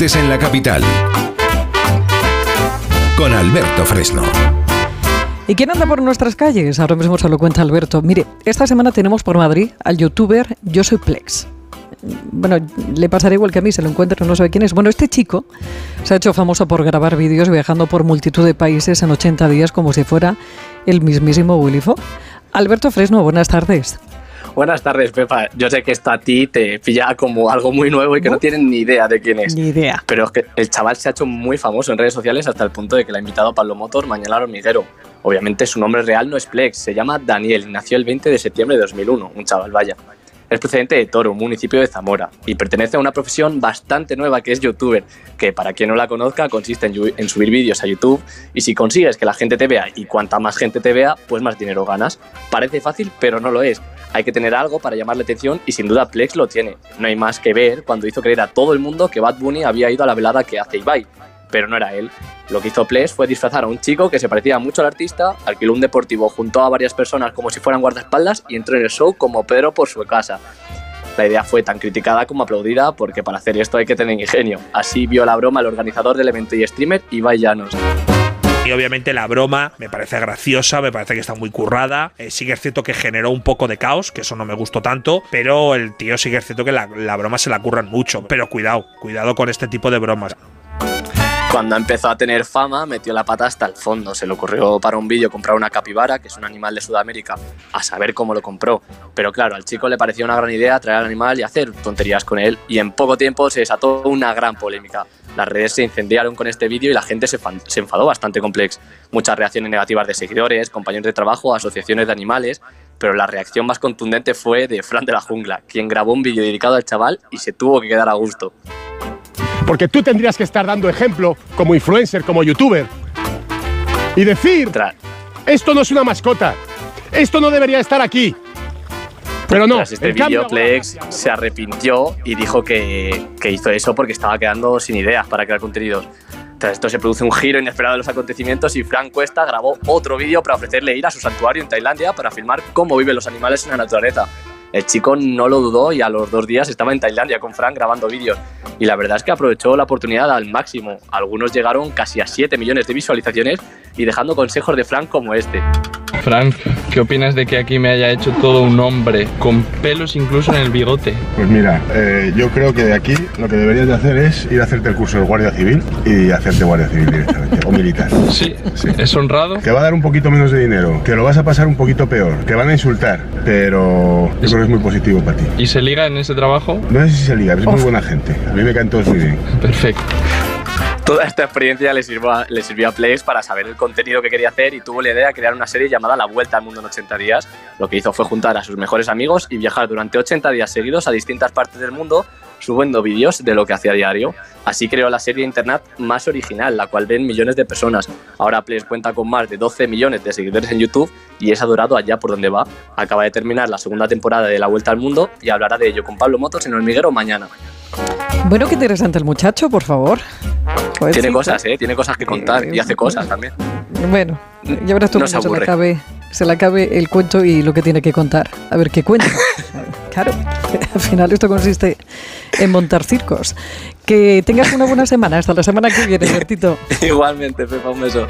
en la capital. Con Alberto Fresno. ¿Y quién anda por nuestras calles? Ahora mismo se lo cuenta Alberto. Mire, esta semana tenemos por Madrid al youtuber Yo Soy Plex. Bueno, le pasará igual que a mí, se lo encuentro, no sabe quién es. Bueno, este chico se ha hecho famoso por grabar vídeos viajando por multitud de países en 80 días como si fuera el mismísimo Willy. Alberto Fresno, buenas tardes. Buenas tardes, Pepa. Yo sé que esto a ti te pilla como algo muy nuevo y que no tienen ni idea de quién es. Ni idea. Pero es que el chaval se ha hecho muy famoso en redes sociales hasta el punto de que le ha invitado a Pablo Motor mañana al hormiguero. Obviamente su nombre real no es Plex, se llama Daniel y nació el 20 de septiembre de 2001, un chaval vaya. Es procedente de Toro, un municipio de Zamora, y pertenece a una profesión bastante nueva que es youtuber, que para quien no la conozca consiste en, en subir vídeos a YouTube y si consigues que la gente te vea y cuanta más gente te vea, pues más dinero ganas. Parece fácil, pero no lo es. Hay que tener algo para llamar la atención y sin duda Plex lo tiene. No hay más que ver cuando hizo creer a todo el mundo que Bad Bunny había ido a la velada que hace Ibai, pero no era él. Lo que hizo Plex fue disfrazar a un chico que se parecía mucho al artista, alquiló un deportivo, juntó a varias personas como si fueran guardaespaldas y entró en el show como Pedro por su casa. La idea fue tan criticada como aplaudida porque para hacer esto hay que tener ingenio. Así vio la broma el organizador del evento y streamer Ibai Llanos. Obviamente la broma me parece graciosa, me parece que está muy currada. Eh, sí es cierto que generó un poco de caos, que eso no me gustó tanto, pero el tío sí que es cierto que la, la broma se la curran mucho. Pero cuidado, cuidado con este tipo de bromas. Cuando empezó a tener fama, metió la pata hasta el fondo. Se le ocurrió para un vídeo comprar una capibara, que es un animal de Sudamérica, a saber cómo lo compró. Pero claro, al chico le pareció una gran idea traer al animal y hacer tonterías con él, y en poco tiempo se desató una gran polémica. Las redes se incendiaron con este vídeo y la gente se, enfadó bastante con Plex. Muchas reacciones negativas de seguidores, compañeros de trabajo, asociaciones de animales, pero la reacción más contundente fue de Fran de la Jungla, quien grabó un vídeo dedicado al chaval y se tuvo que quedar a gusto. Porque tú tendrías que estar dando ejemplo como influencer, como youtuber. Y decir, esto no es una mascota. Esto no debería estar aquí. Pero no. Tras este vídeo, Plex se arrepintió y dijo que, que hizo eso porque estaba quedando sin ideas para crear contenidos. Tras esto se produce un giro inesperado de los acontecimientos y Frank Cuesta grabó otro vídeo para ofrecerle ir a su santuario en Tailandia para filmar cómo viven los animales en la naturaleza. El chico no lo dudó y a los dos días estaba en Tailandia con Frank grabando vídeos. Y la verdad es que aprovechó la oportunidad al máximo. Algunos llegaron casi a 7 millones de visualizaciones y dejando consejos de Frank como este. Frank, ¿qué opinas de que aquí me haya hecho todo un hombre, con pelos incluso en el bigote? Pues mira, eh, yo creo que de aquí lo que deberías de hacer es ir a hacerte el curso de Guardia Civil y hacerte Guardia Civil directamente, o militar. Sí, Sí. es honrado. Te va a dar un poquito menos de dinero, que lo vas a pasar un poquito peor, te van a insultar, pero yo creo que es muy positivo para ti. ¿Y se liga en ese trabajo? No sé si se liga, es muy buena gente. A mí me caen todos muy bien. Perfecto. Toda esta experiencia le sirvió, a, le sirvió a para saber el contenido que quería hacer y tuvo la idea de crear una serie llamada La Vuelta al Mundo en 80 días. Lo que hizo fue juntar a sus mejores amigos y viajar durante 80 días seguidos a distintas partes del mundo subiendo vídeos de lo que hacía diario. Así creó la serie de internet más original, la cual ven millones de personas. Ahora Plex cuenta con más de 12 millones de seguidores en YouTube y es adorado allá por donde va. Acaba de terminar la segunda temporada de La Vuelta al Mundo y hablará de ello con Pablo Motos en Hormiguero mañana. Bueno, qué interesante el muchacho, por favor. Pues Tiene sí, cosas, ¿eh? Tiene cosas que contar y hace cosas también. Bueno, ya verás tú No se se, le acabe, se le acabe el cuento y lo que tiene que contar. A ver qué cuenta. claro, al final esto consiste en montar circos. Que tengas una buena semana. Hasta la semana que viene, Bertito. Igualmente, Pepa, un beso.